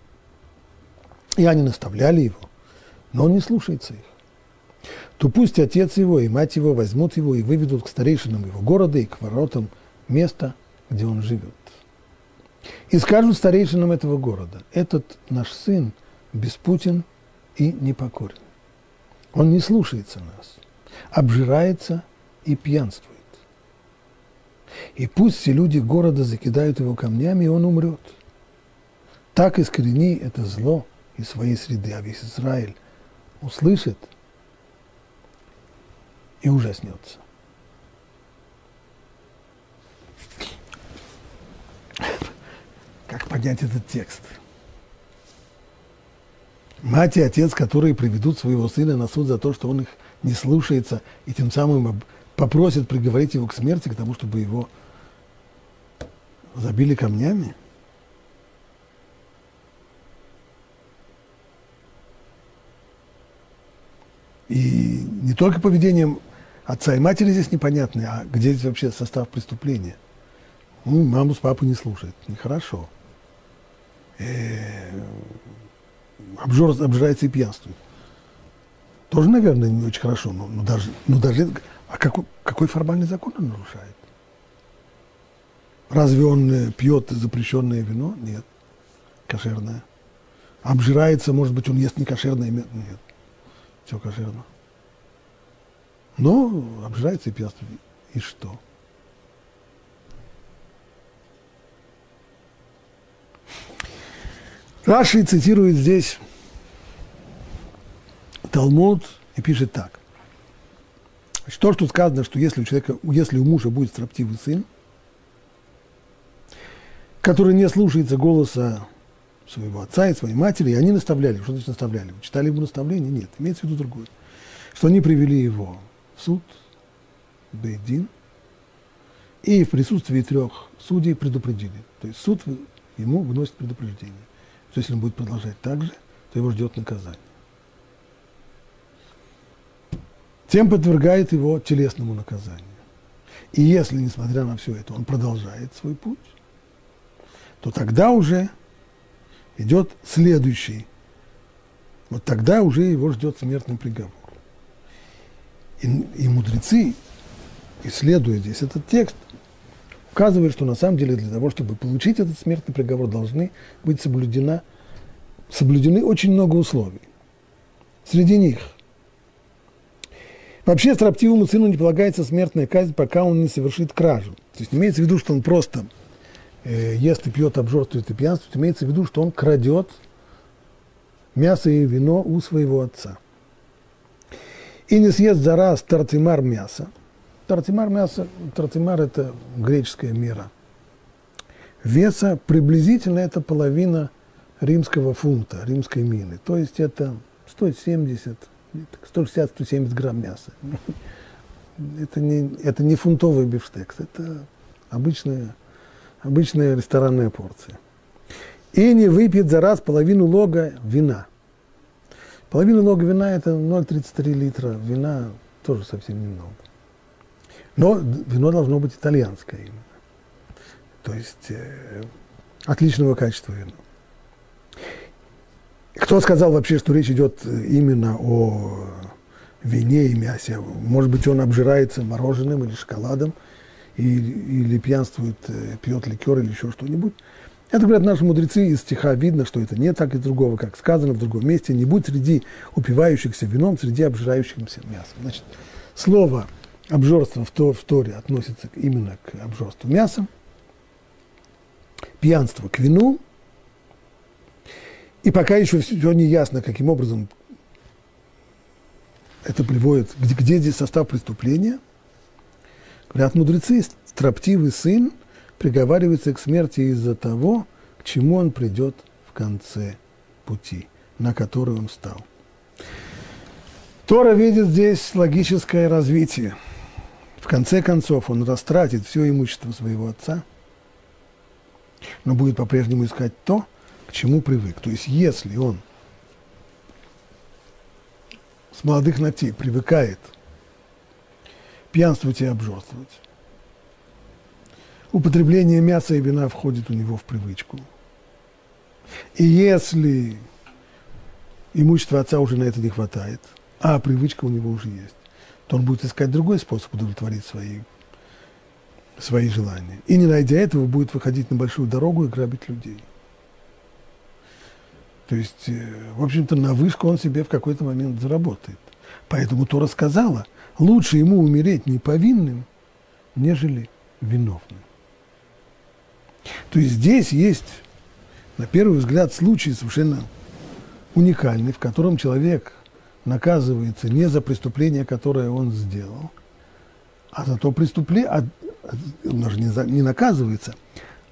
И они наставляли его, но он не слушается их. То пусть отец его и мать его возьмут его и выведут к старейшинам его города и к воротам места, где он живет. И скажут старейшинам этого города, этот наш сын беспутен и непокорен. Он не слушается нас, обжирается и пьянствует. И пусть все люди города закидают его камнями, и он умрет. Так искорени это зло из своей среды, а весь Израиль услышит и ужаснется. Как понять этот текст? Мать и отец, которые приведут своего сына на суд за то, что он их не слушается, и тем самым попросят приговорить его к смерти, к тому, чтобы его забили камнями. И не только поведением отца и матери здесь непонятно, а где здесь вообще состав преступления. Ну, маму с папой не слушает, нехорошо. Э, обжор, обжирается и пьянствует. Тоже, наверное, не очень хорошо, но, но даже, но даже а какой, какой формальный закон он нарушает? Разве он пьет запрещенное вино? Нет. Кошерное. Обжирается, может быть, он ест не кошерное? Нет. Все кошерно. Но обжирается и пьянствует. И что? Раши цитирует здесь Талмуд и пишет так. То, что сказано, что если у человека, если у мужа будет строптивый сын, который не слушается голоса своего отца и своей матери, и они наставляли. Что значит наставляли? Читали ему наставление? Нет, имеется в виду другое. Что они привели его в суд, Бейдин, и в присутствии трех судей предупредили. То есть суд ему выносит предупреждение. Что если он будет продолжать так же, то его ждет наказание. тем подвергает его телесному наказанию. И если, несмотря на все это, он продолжает свой путь, то тогда уже идет следующий. Вот тогда уже его ждет смертный приговор. И, и мудрецы, исследуя здесь этот текст, указывают, что на самом деле для того, чтобы получить этот смертный приговор, должны быть соблюдена, соблюдены очень много условий. Среди них – Вообще строптивому сыну не полагается смертная казнь, пока он не совершит кражу. То есть имеется в виду, что он просто э, ест и пьет, обжорствует и пьянствует. Имеется в виду, что он крадет мясо и вино у своего отца. И не съест за раз тартимар мяса. Тартимар мяса, тартимар – это греческая мера. Веса приблизительно это половина римского фунта, римской мины. То есть это 170 160-170 грамм мяса. Это не, это не фунтовый бифштекс, это обычная, обычная ресторанная порция. И не выпьет за раз половину лога вина. Половина лога вина – это 0,33 литра вина, тоже совсем немного. Но вино должно быть итальянское именно. То есть э, отличного качества вина. Кто сказал вообще, что речь идет именно о вине и мясе? Может быть, он обжирается мороженым или шоколадом, или, или пьянствует, э, пьет ликер или еще что-нибудь. Это говорят наши мудрецы, из стиха видно, что это не так из другого, как сказано в другом месте. Не будь среди упивающихся вином, среди обжирающихся мясом. Значит, слово обжорство в, то, в Торе относится именно к обжорству мясом, пьянство к вину, и пока еще все не ясно, каким образом это приводит, где, где здесь состав преступления, говорят мудрецы, строптивый сын приговаривается к смерти из-за того, к чему он придет в конце пути, на который он встал. Тора видит здесь логическое развитие. В конце концов, он растратит все имущество своего отца, но будет по-прежнему искать то, к чему привык. То есть, если он с молодых ногтей привыкает пьянствовать и обжорствовать, употребление мяса и вина входит у него в привычку. И если имущества отца уже на это не хватает, а привычка у него уже есть, то он будет искать другой способ удовлетворить свои, свои желания. И не найдя этого, будет выходить на большую дорогу и грабить людей. То есть, э, в общем-то, на вышку он себе в какой-то момент заработает. Поэтому Тора сказала, лучше ему умереть неповинным, нежели виновным. То есть здесь есть, на первый взгляд, случай совершенно уникальный, в котором человек наказывается не за преступление, которое он сделал, а за то преступление, а, он даже не, за, не наказывается,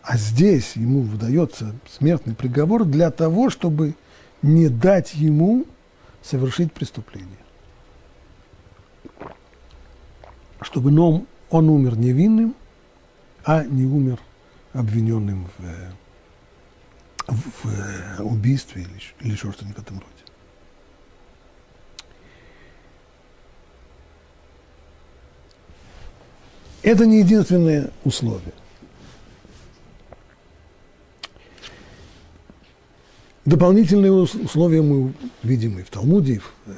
а здесь ему выдается смертный приговор для того, чтобы не дать ему совершить преступление. Чтобы он, он умер невинным, а не умер обвиненным в, в убийстве или, или что-нибудь в этом роде. Это не единственное условие. Дополнительные условия мы видим и в Талмуде, и в, э,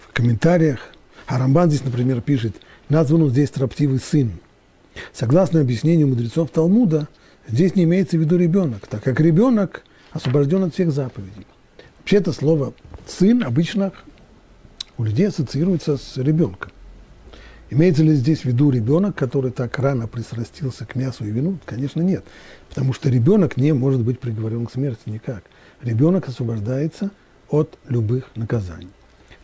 в комментариях. Арамбан здесь, например, пишет, назван он здесь строптивый сын. Согласно объяснению мудрецов Талмуда, здесь не имеется в виду ребенок, так как ребенок освобожден от всех заповедей. Вообще это слово «сын» обычно у людей ассоциируется с ребенком. Имеется ли здесь в виду ребенок, который так рано пристрастился к мясу и вину? Конечно, нет. Потому что ребенок не может быть приговорен к смерти никак. Ребенок освобождается от любых наказаний.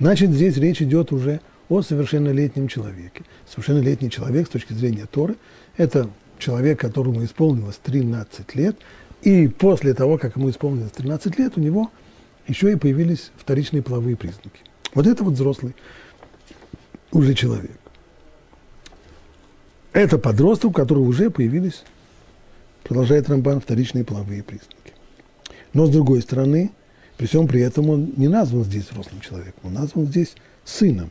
Значит, здесь речь идет уже о совершеннолетнем человеке. Совершеннолетний человек с точки зрения Торы – это человек, которому исполнилось 13 лет, и после того, как ему исполнилось 13 лет, у него еще и появились вторичные половые признаки. Вот это вот взрослый уже человек. Это подросток, у которого уже появились, продолжает Рамбан, вторичные половые признаки. Но с другой стороны, при всем при этом он не назван здесь взрослым человеком, он назван здесь сыном.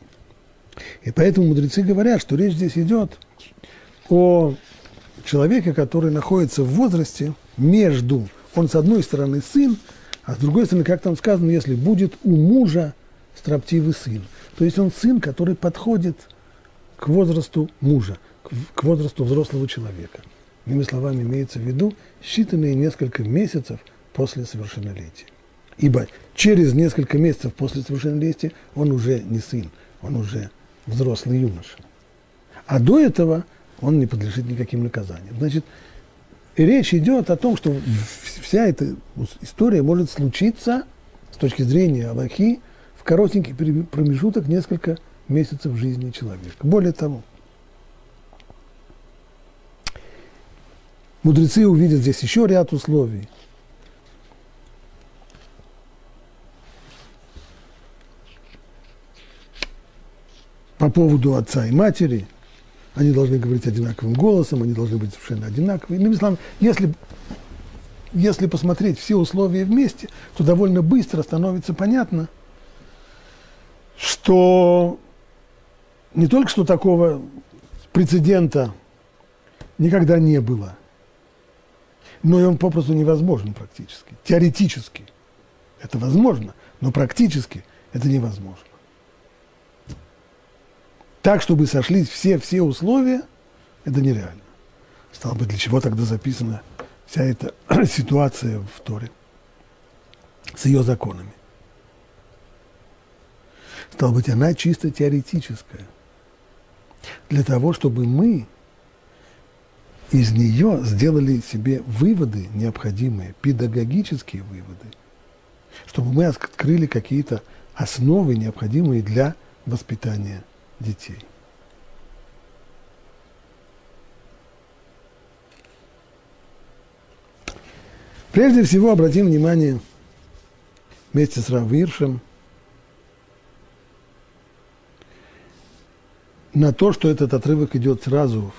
И поэтому мудрецы говорят, что речь здесь идет о человеке, который находится в возрасте между, он с одной стороны сын, а с другой стороны, как там сказано, если будет у мужа строптивый сын. То есть он сын, который подходит к возрасту мужа к возрасту взрослого человека. Иными словами, имеется в виду считанные несколько месяцев после совершеннолетия. Ибо через несколько месяцев после совершеннолетия он уже не сын, он уже взрослый юноша. А до этого он не подлежит никаким наказаниям. Значит, речь идет о том, что вся эта история может случиться с точки зрения Аллахи в коротенький промежуток несколько месяцев жизни человека. Более того, Мудрецы увидят здесь еще ряд условий. По поводу отца и матери, они должны говорить одинаковым голосом, они должны быть совершенно одинаковыми. Иными словами, если, если посмотреть все условия вместе, то довольно быстро становится понятно, что не только что такого прецедента никогда не было – но и он попросту невозможен практически. Теоретически это возможно, но практически это невозможно. Так, чтобы сошлись все-все условия, это нереально. Стало быть, для чего тогда записана вся эта ситуация в Торе с ее законами? Стало быть, она чисто теоретическая. для того, чтобы мы из нее сделали себе выводы необходимые, педагогические выводы, чтобы мы открыли какие-то основы, необходимые для воспитания детей. Прежде всего обратим внимание вместе с Равиршем на то, что этот отрывок идет сразу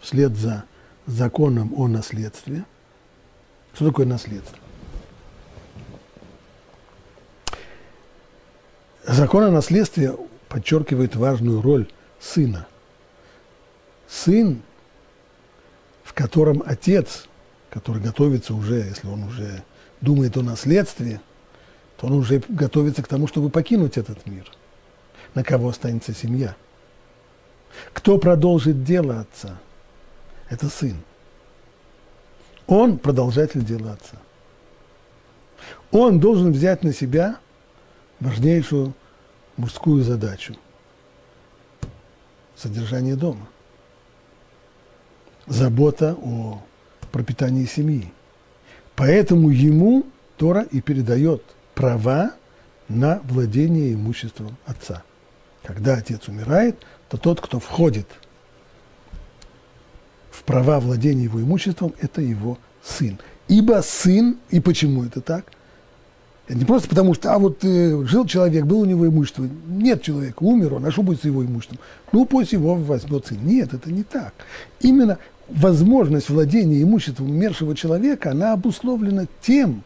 вслед за законом о наследстве. Что такое наследство? Закон о наследстве подчеркивает важную роль сына. Сын, в котором отец, который готовится уже, если он уже думает о наследстве, то он уже готовится к тому, чтобы покинуть этот мир. На кого останется семья? Кто продолжит дело отца? Это сын. Он продолжатель дела отца. Он должен взять на себя важнейшую мужскую задачу – содержание дома, забота о пропитании семьи. Поэтому ему Тора и передает права на владение имуществом отца. Когда отец умирает, то тот, кто входит права владения его имуществом, это его сын. Ибо сын, и почему это так? Это не просто потому, что, а вот э, жил человек, был у него имущество. Нет человека, умер он, а что будет с его имуществом? Ну, пусть его возьмет сын. Нет, это не так. Именно возможность владения имуществом умершего человека, она обусловлена тем,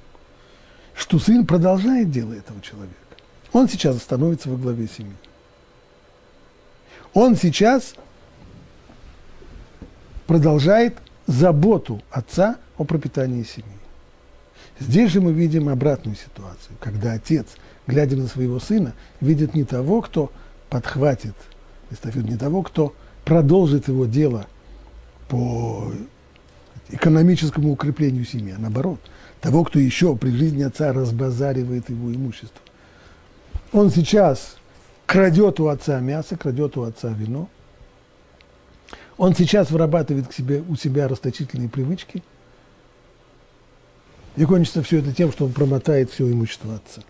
что сын продолжает дело этого человека. Он сейчас становится во главе семьи. Он сейчас продолжает заботу отца о пропитании семьи. Здесь же мы видим обратную ситуацию, когда отец, глядя на своего сына, видит не того, кто подхватит эстафету, не того, кто продолжит его дело по экономическому укреплению семьи, а наоборот, того, кто еще при жизни отца разбазаривает его имущество. Он сейчас крадет у отца мясо, крадет у отца вино, он сейчас вырабатывает к себе, у себя расточительные привычки – и кончится все это тем, что он промотает все имущество отца.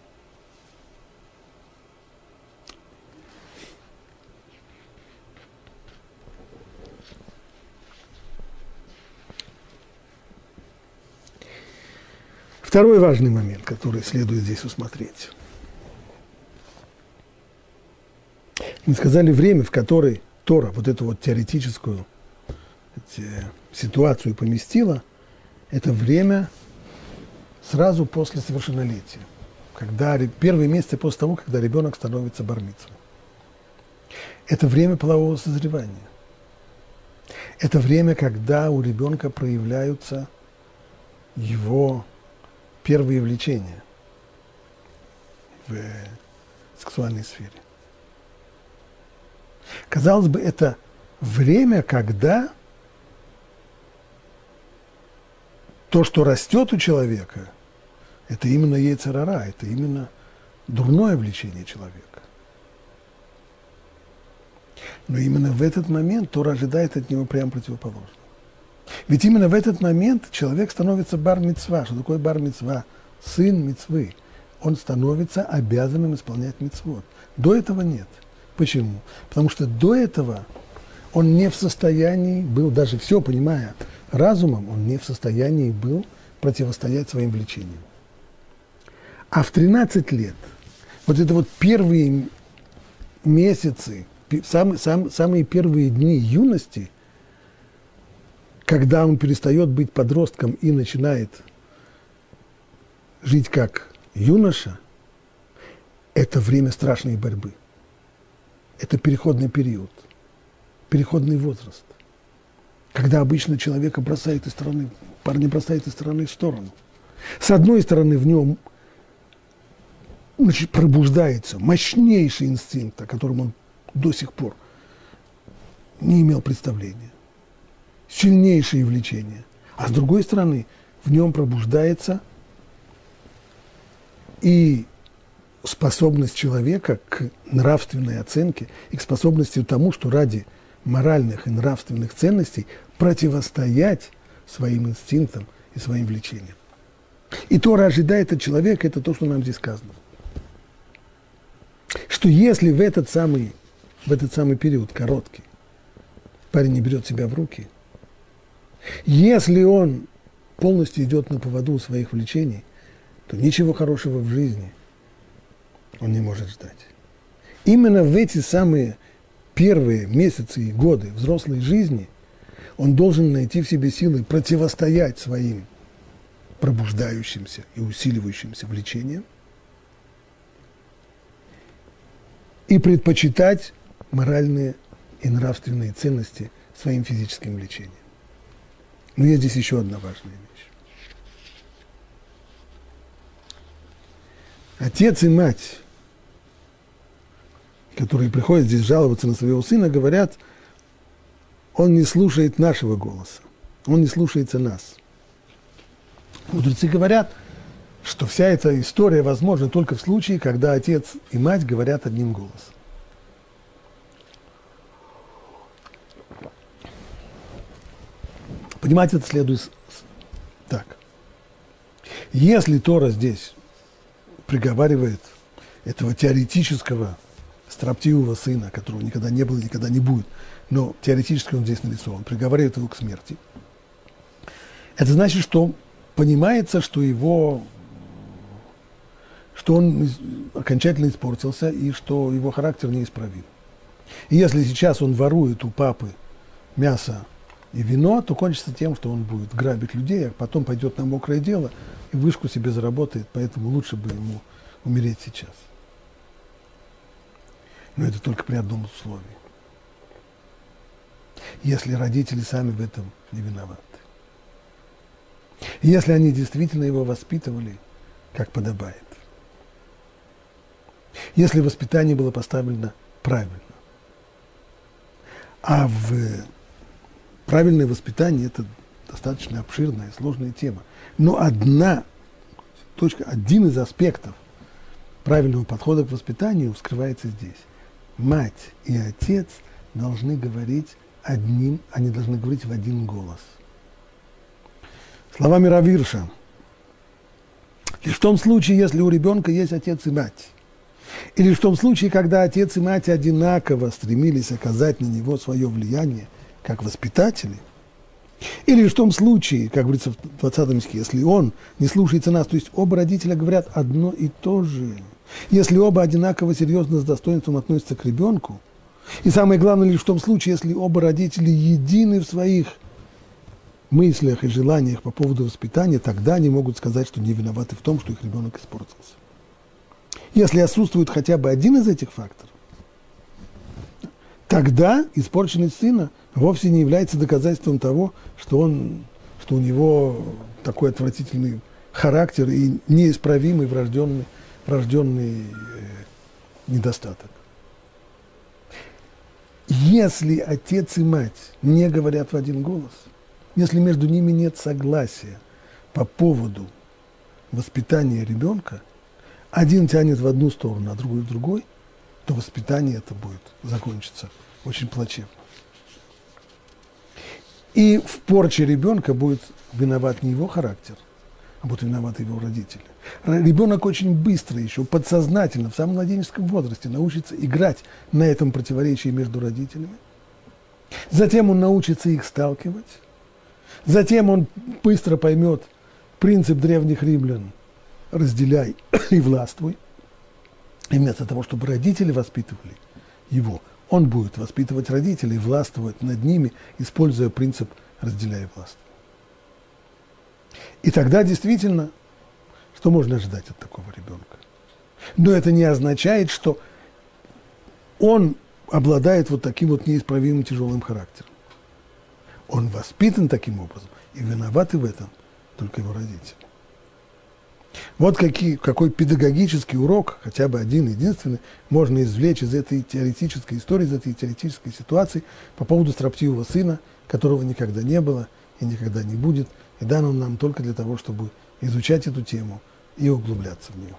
Второй важный момент, который следует здесь усмотреть. Мы сказали время, в которой Тора вот эту вот теоретическую ситуацию поместила, это время сразу после совершеннолетия, когда первые месяцы после того, когда ребенок становится бармицем. Это время полового созревания. Это время, когда у ребенка проявляются его первые влечения в сексуальной сфере. Казалось бы, это время, когда то, что растет у человека – это именно яйцерара, это именно дурное влечение человека. Но именно в этот момент Тора ожидает от него прямо противоположно. Ведь именно в этот момент человек становится бар -мицва. Что такое бар -мицва? Сын мицвы. Он становится обязанным исполнять мицвод. До этого нет. Почему? Потому что до этого он не в состоянии был, даже все понимая разумом, он не в состоянии был противостоять своим влечениям. А в 13 лет, вот это вот первые месяцы, самые, сам, самые первые дни юности, когда он перестает быть подростком и начинает жить как юноша, это время страшной борьбы. Это переходный период, переходный возраст, когда обычно человека бросает из стороны, парня бросает из стороны в сторону. С одной стороны, в нем значит, пробуждается мощнейший инстинкт, о котором он до сих пор не имел представления. Сильнейшее влечение. А с другой стороны, в нем пробуждается и способность человека к нравственной оценке и к способности тому, что ради моральных и нравственных ценностей противостоять своим инстинктам и своим влечениям. И Тора ожидает от человека, это то, что нам здесь сказано. Что если в этот самый, в этот самый период, короткий, парень не берет себя в руки, если он полностью идет на поводу своих влечений, то ничего хорошего в жизни он не может ждать. Именно в эти самые первые месяцы и годы взрослой жизни он должен найти в себе силы противостоять своим пробуждающимся и усиливающимся влечениям и предпочитать моральные и нравственные ценности своим физическим влечением. Но есть здесь еще одна важная вещь. Отец и мать, которые приходят здесь жаловаться на своего сына, говорят, он не слушает нашего голоса, он не слушается нас. Мудрецы говорят, что вся эта история возможна только в случае, когда отец и мать говорят одним голосом. Понимать это следует так. Если Тора здесь приговаривает этого теоретического строптивого сына, которого никогда не было никогда не будет, но теоретически он здесь нарисован, приговаривает его к смерти, это значит, что понимается, что его что он окончательно испортился и что его характер неисправим. И если сейчас он ворует у папы мясо и вино, то кончится тем, что он будет грабить людей, а потом пойдет на мокрое дело и вышку себе заработает, поэтому лучше бы ему умереть сейчас. Но это только при одном условии. Если родители сами в этом не виноваты. Если они действительно его воспитывали, как подобает. Если воспитание было поставлено правильно. А в правильное воспитание – это достаточно обширная, сложная тема. Но одна точка, один из аспектов правильного подхода к воспитанию скрывается здесь. Мать и отец должны говорить одним, они должны говорить в один голос. Словами Равирша. Лишь в том случае, если у ребенка есть отец и мать. Или в том случае, когда отец и мать одинаково стремились оказать на него свое влияние, как воспитатели, или в том случае, как говорится в 20 стихе, если он не слушается нас, то есть оба родителя говорят одно и то же. Если оба одинаково серьезно с достоинством относятся к ребенку, и самое главное лишь в том случае, если оба родители едины в своих мыслях и желаниях по поводу воспитания, тогда они могут сказать, что не виноваты в том, что их ребенок испортился. Если отсутствует хотя бы один из этих факторов, тогда испорченность сына вовсе не является доказательством того, что, он, что у него такой отвратительный характер и неисправимый врожденный, врожденный э, недостаток. Если отец и мать не говорят в один голос, если между ними нет согласия по поводу воспитания ребенка, один тянет в одну сторону, а другой в другой, то воспитание это будет закончиться очень плачевно. И в порче ребенка будет виноват не его характер, а будут виноваты его родители. Ребенок очень быстро еще, подсознательно, в самом младенческом возрасте научится играть на этом противоречии между родителями. Затем он научится их сталкивать. Затем он быстро поймет принцип древних римлян «разделяй и властвуй». И вместо того, чтобы родители воспитывали его, он будет воспитывать родителей, властвовать над ними, используя принцип «разделяй власть». И тогда действительно, что можно ожидать от такого ребенка? Но это не означает, что он обладает вот таким вот неисправимым тяжелым характером. Он воспитан таким образом, и виноваты в этом только его родители. Вот какие, какой педагогический урок, хотя бы один, единственный, можно извлечь из этой теоретической истории, из этой теоретической ситуации по поводу строптивого сына, которого никогда не было и никогда не будет, и дан он нам только для того, чтобы изучать эту тему и углубляться в нее.